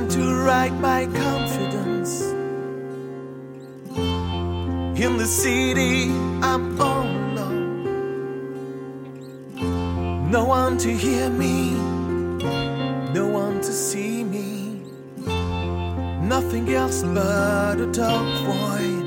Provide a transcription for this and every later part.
time to write my confidence. In the city, I'm all alone. No one to hear me, no one to see me. Nothing else but a dark void.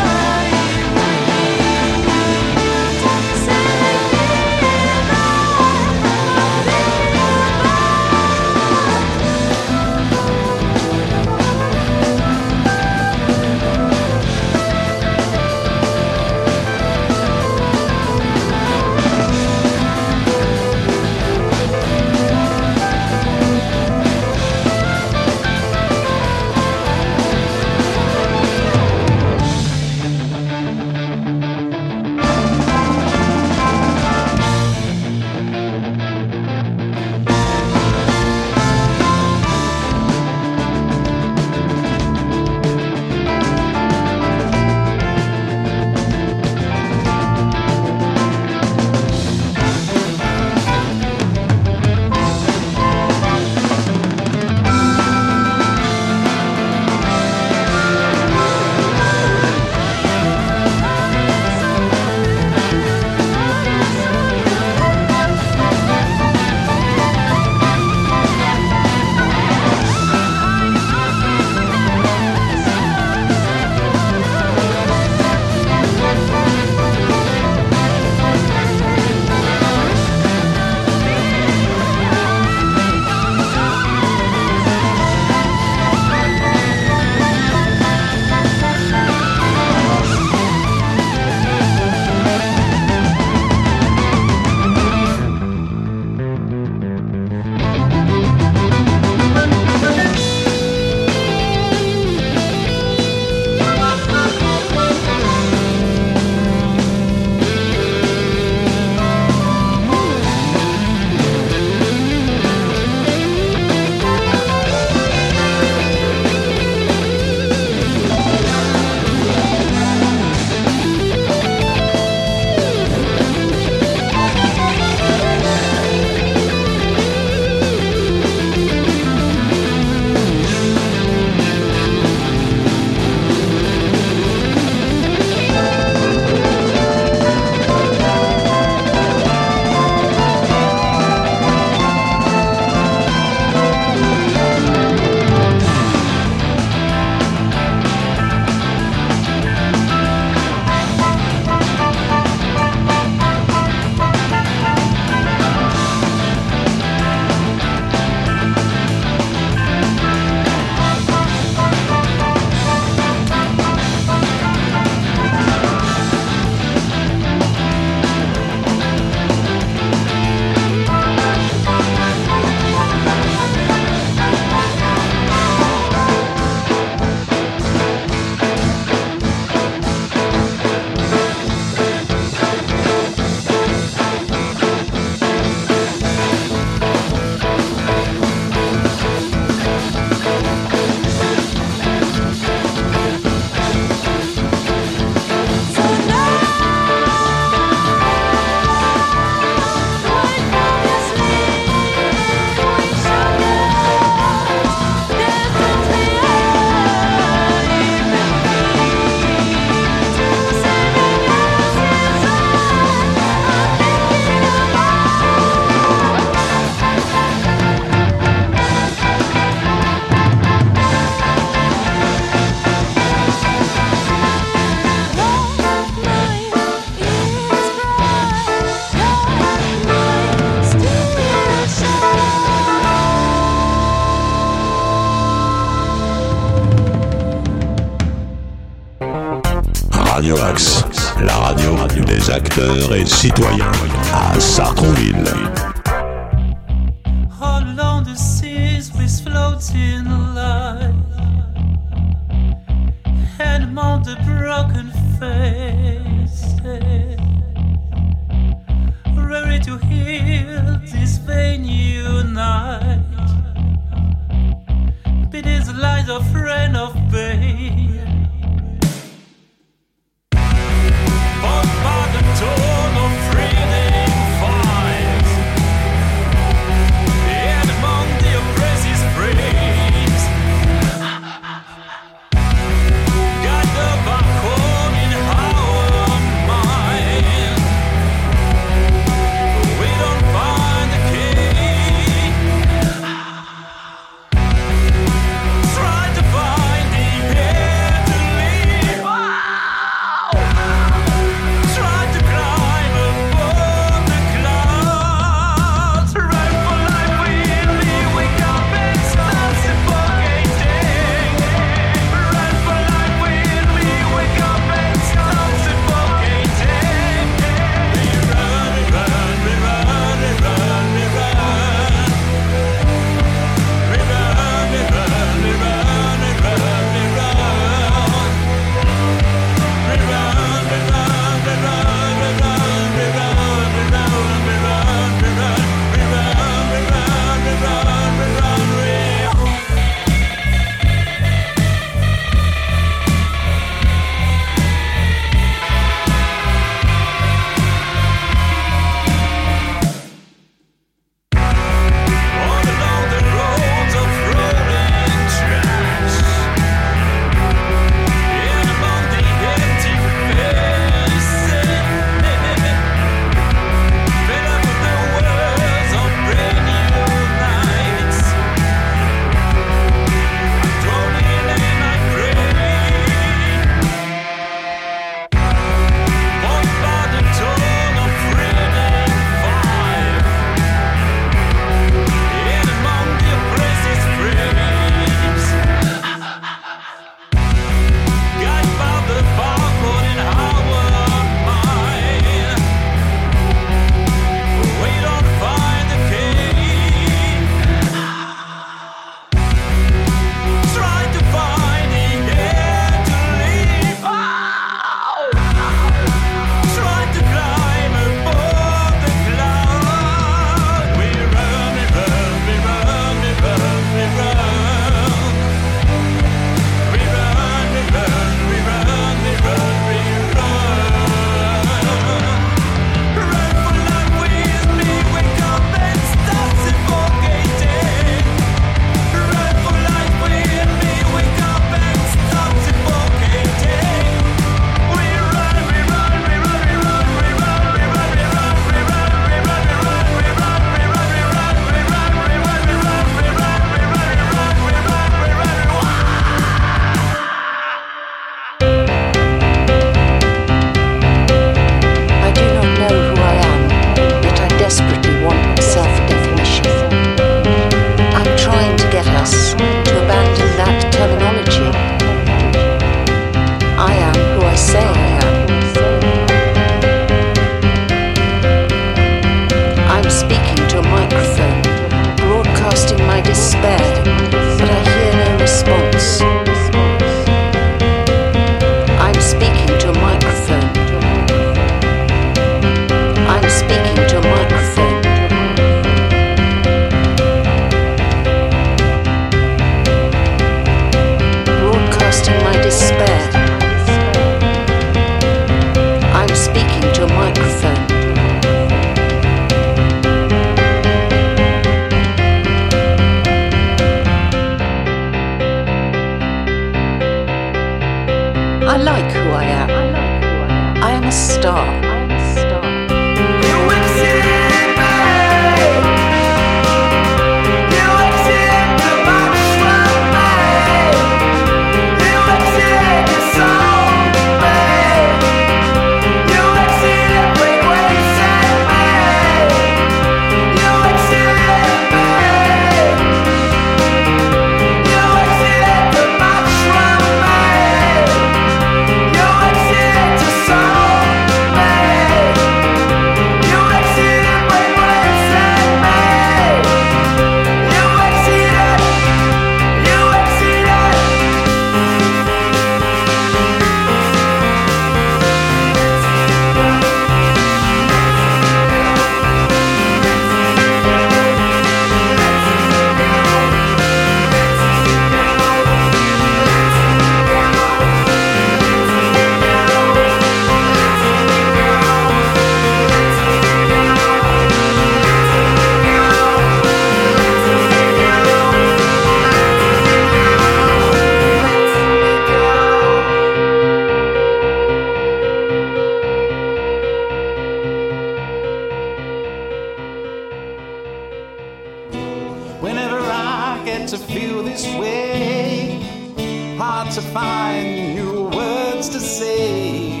to find new words to say.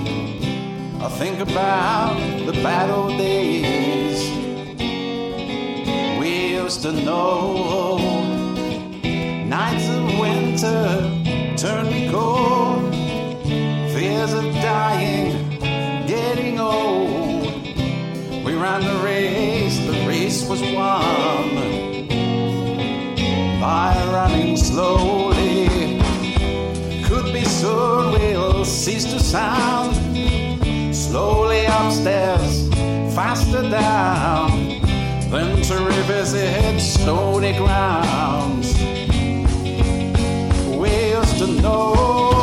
I think about the battle days we used to know. Nights of winter turned cold, fears of dying, getting old. We ran the race, the race was won by running slow whistle will cease to sound. Slowly upstairs, faster down, then to revisit stony grounds. We to know.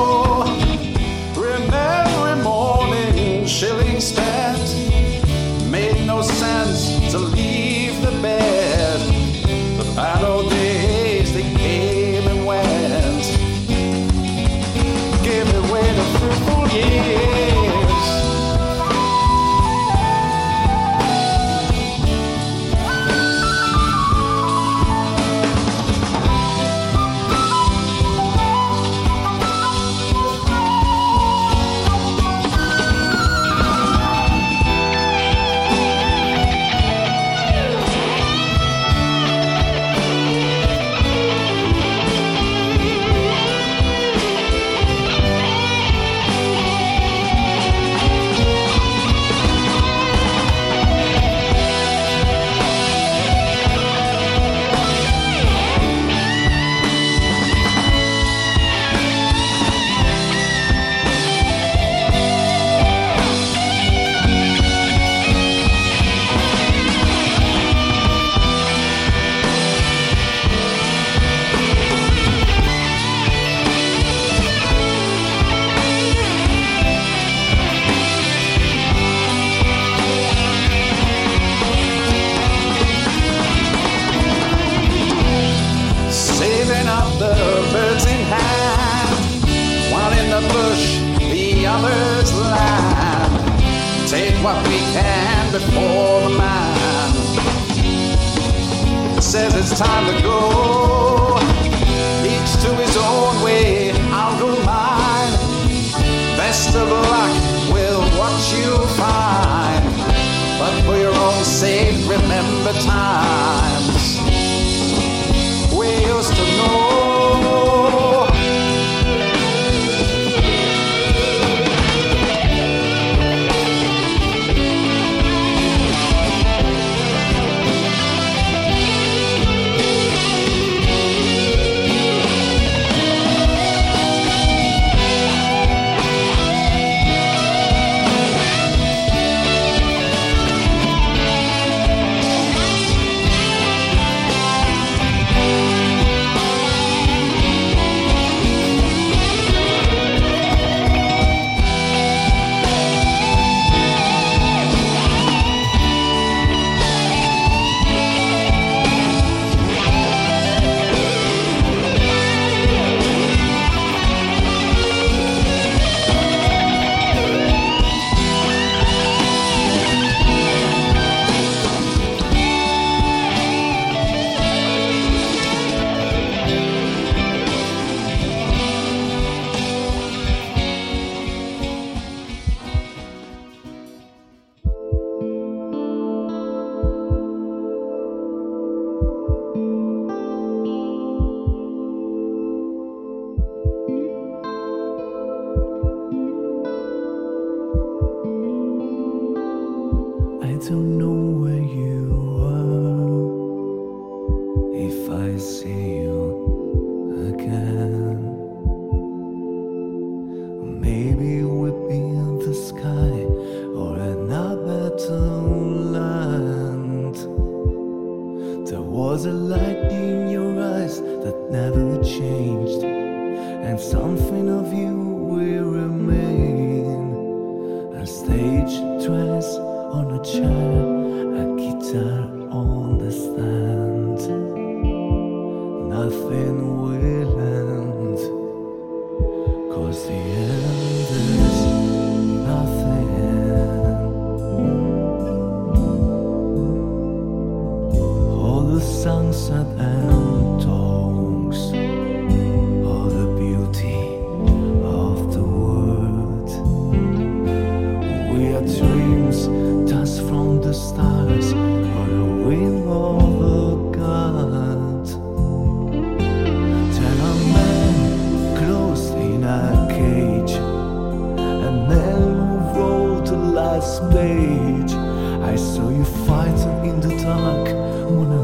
stage. I saw you fighting in the dark when I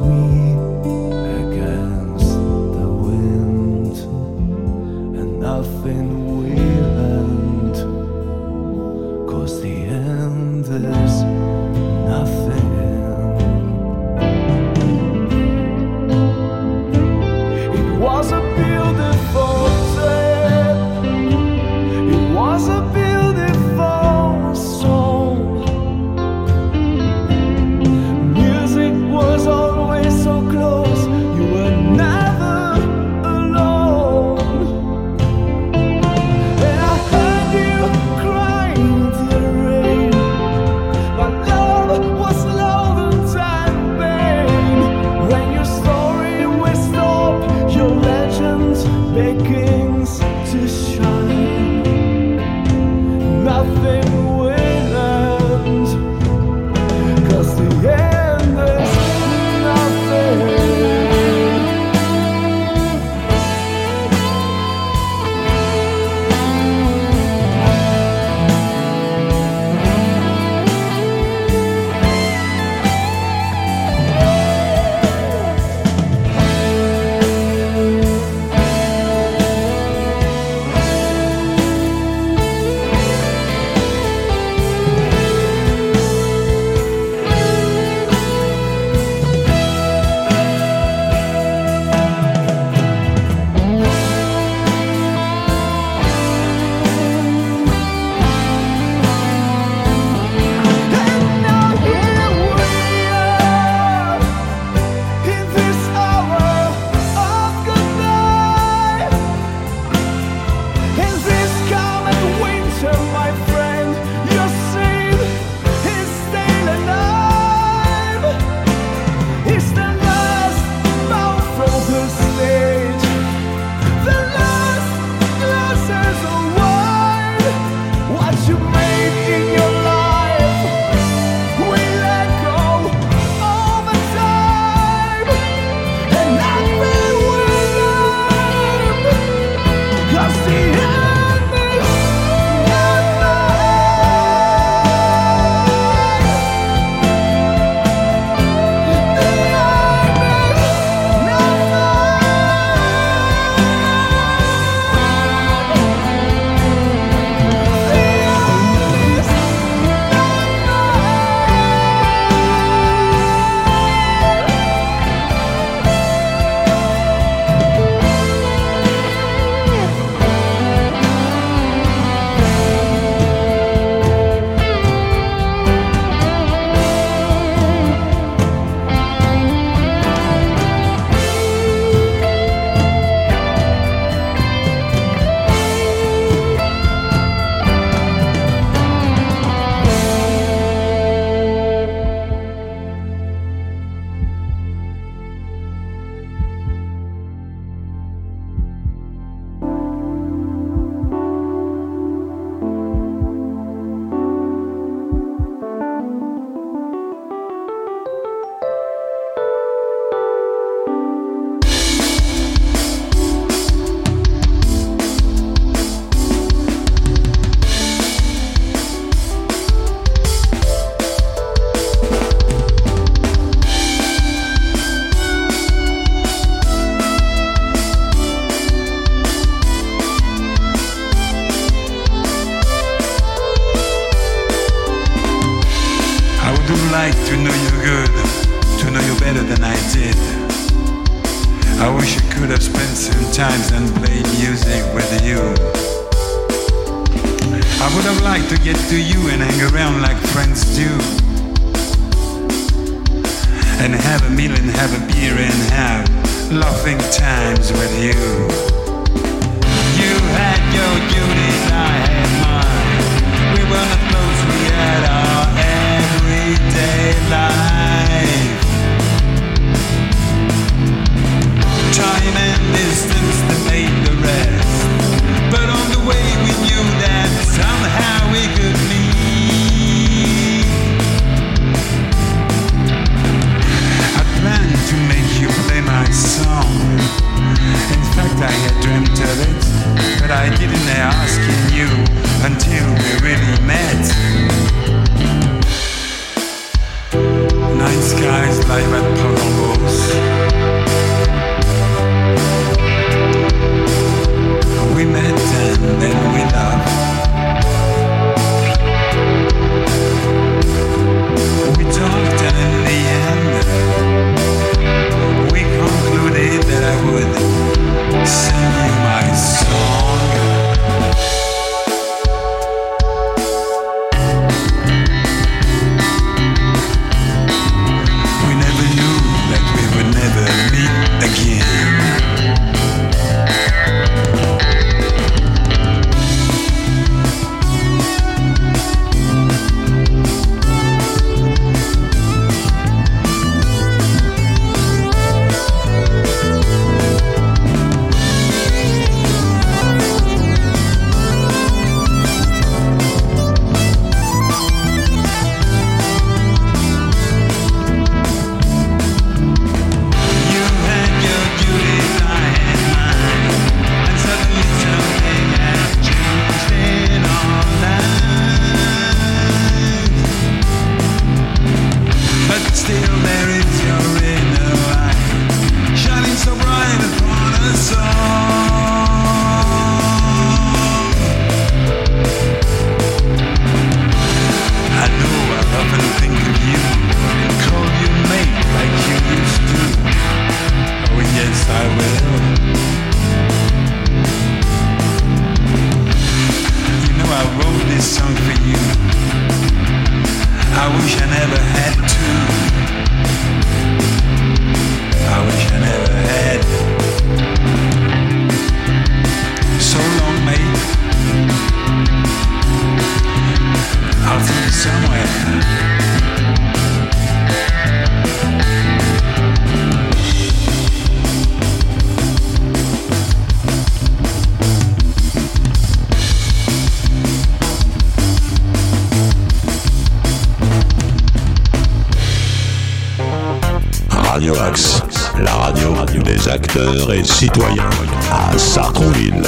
Radio Axe, la radio des acteurs et citoyens à Sartrouville.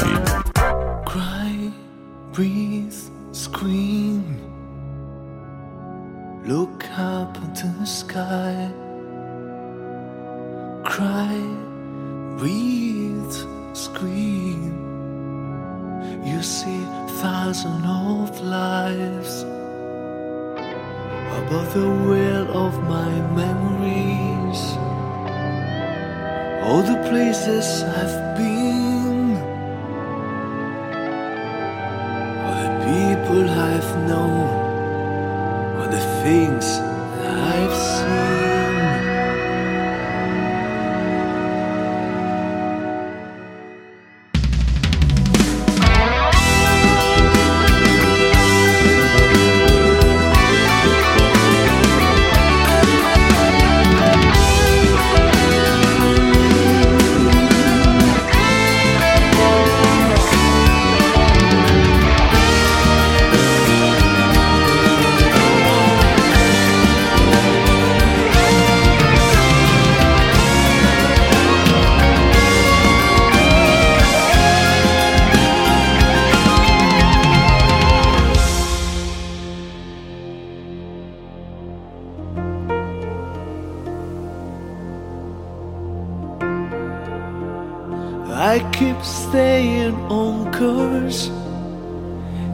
I keep staying on course,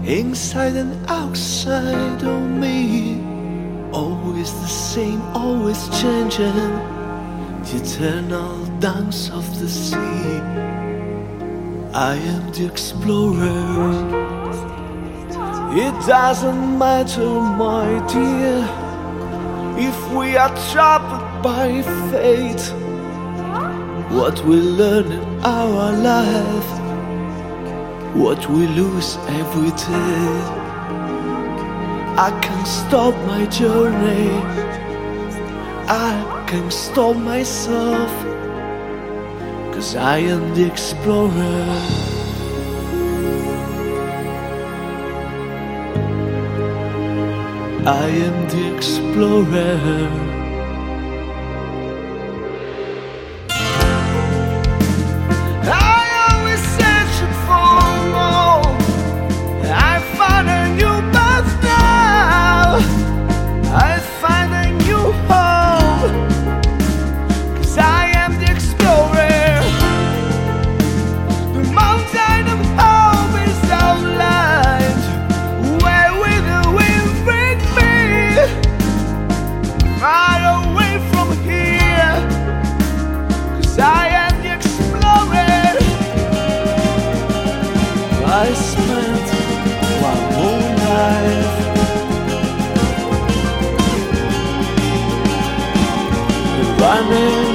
inside and outside of me. Always the same, always changing, the eternal dance of the sea. I am the explorer. It doesn't matter, my dear, if we are troubled by fate. What we learn our life, what we lose every day. I can stop my journey, I can stop myself, cause I am the explorer. I am the explorer. I knew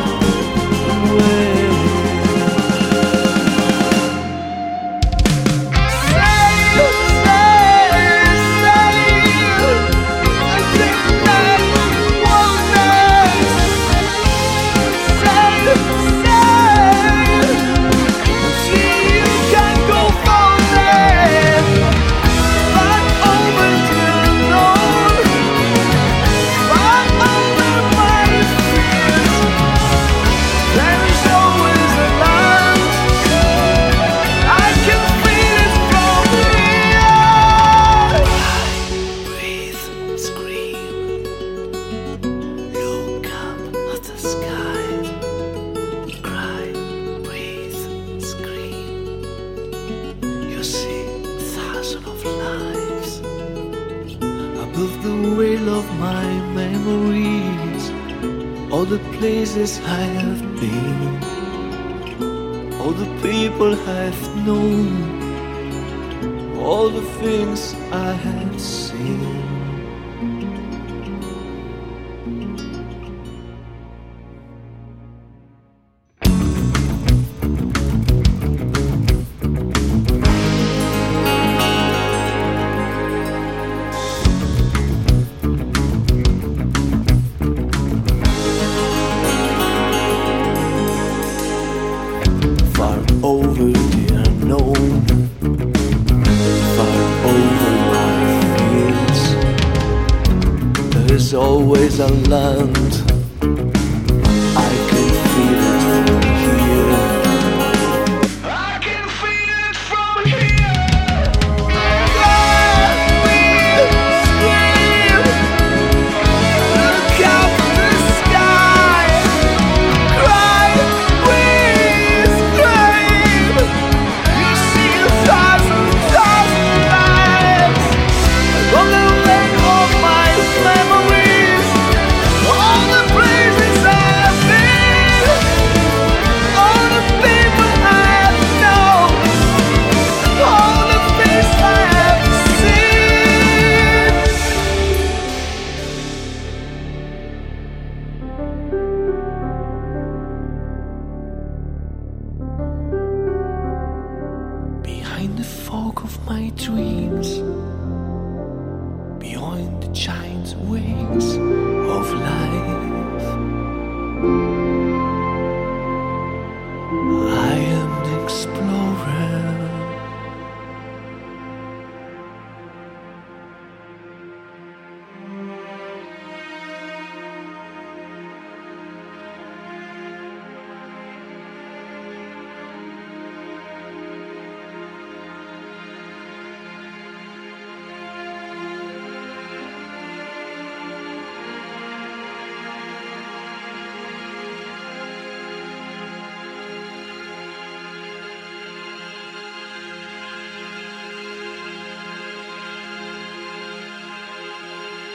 is always a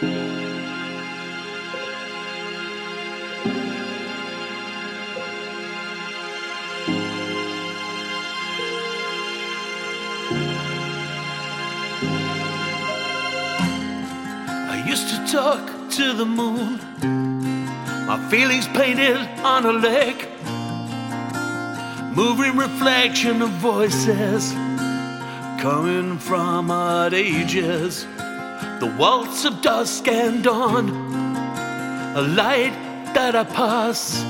to talk to the moon, my feelings painted on a lake, moving reflection of voices coming from odd ages. The waltz of dusk and dawn, a light that I pass,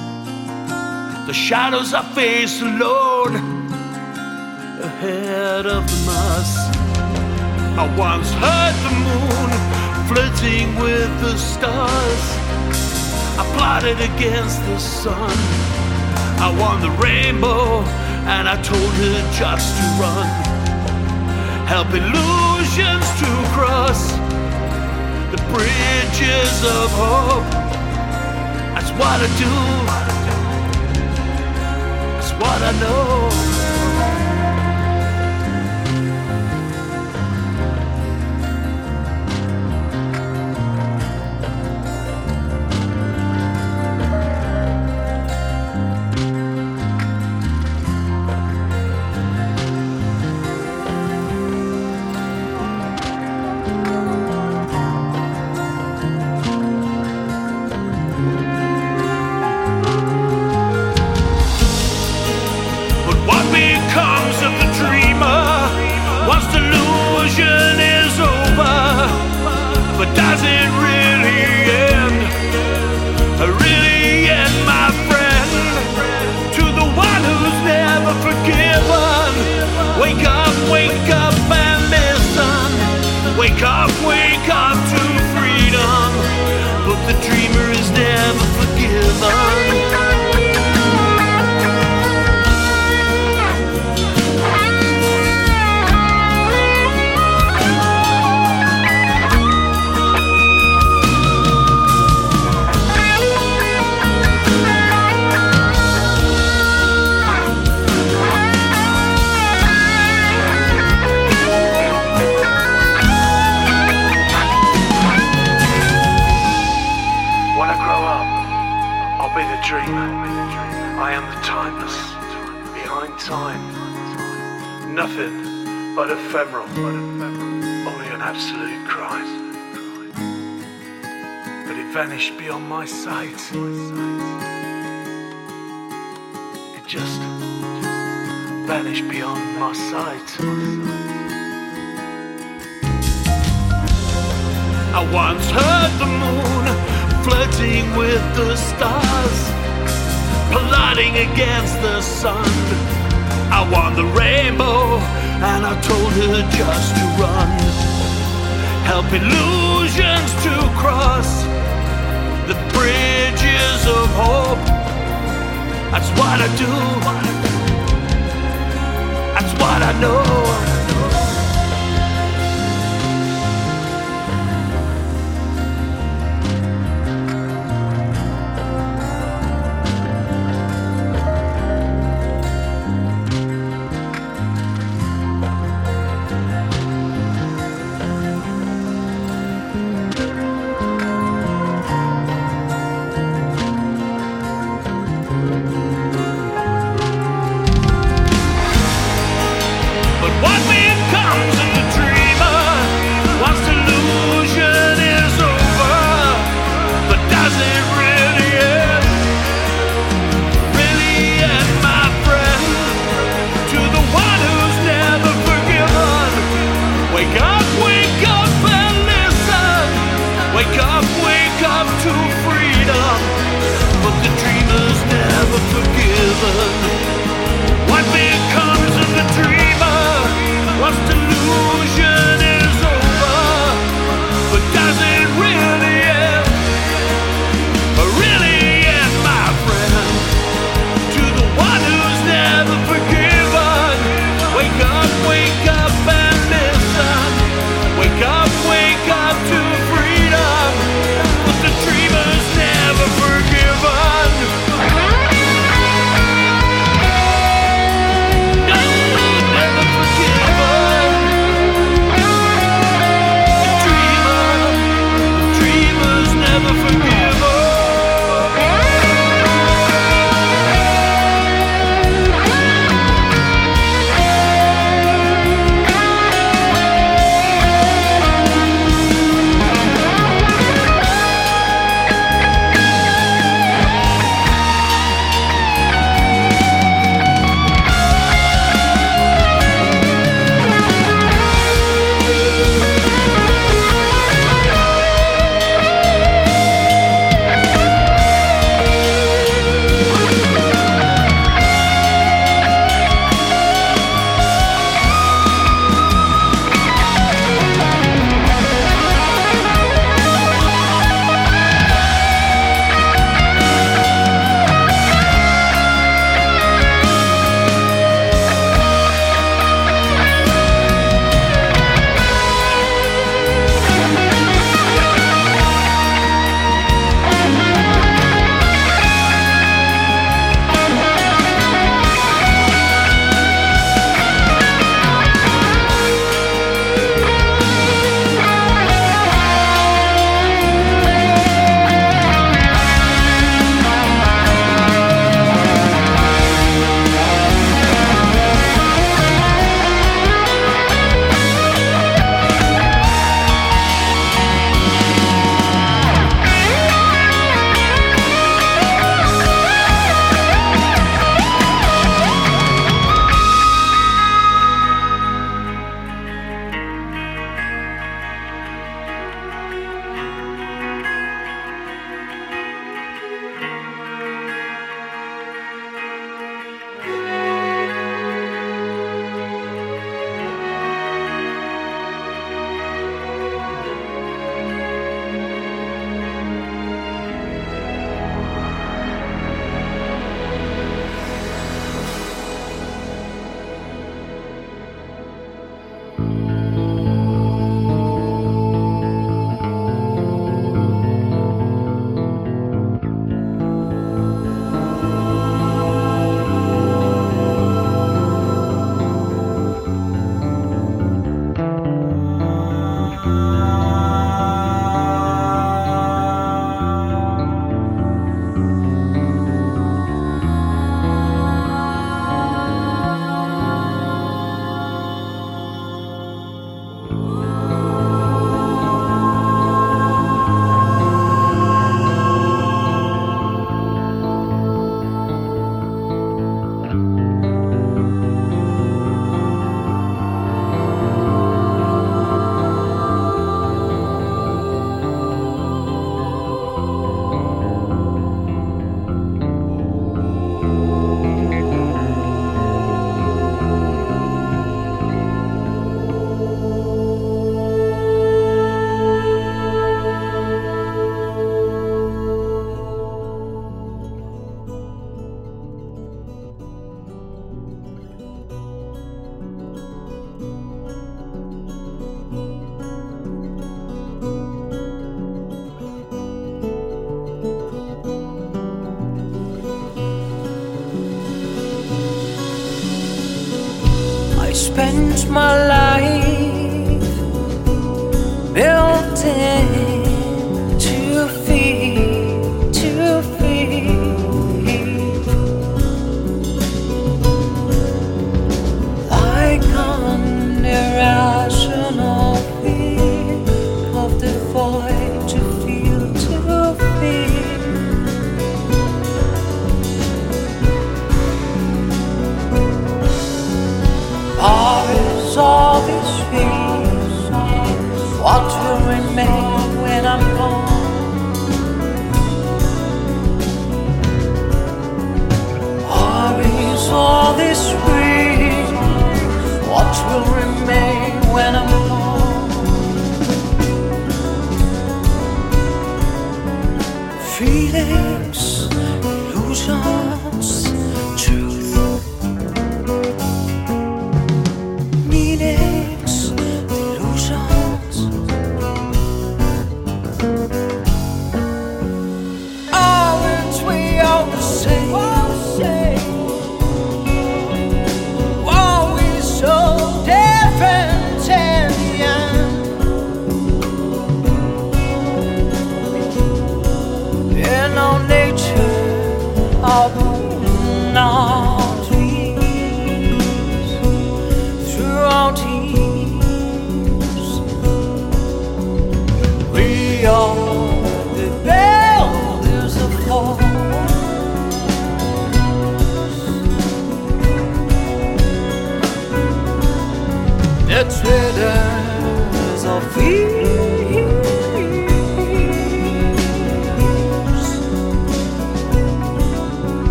the shadows I face alone ahead of the mass. I once heard the moon flirting with the stars. I plotted against the sun. I won the rainbow and I told her just to run. Help illusions to cross bridges of hope. That's what I do. That's what I know. Once heard the moon flirting with the stars, plotting against the sun. I won the rainbow and I told her just to run. Help illusions to cross the bridges of hope. That's what I do. That's what I know.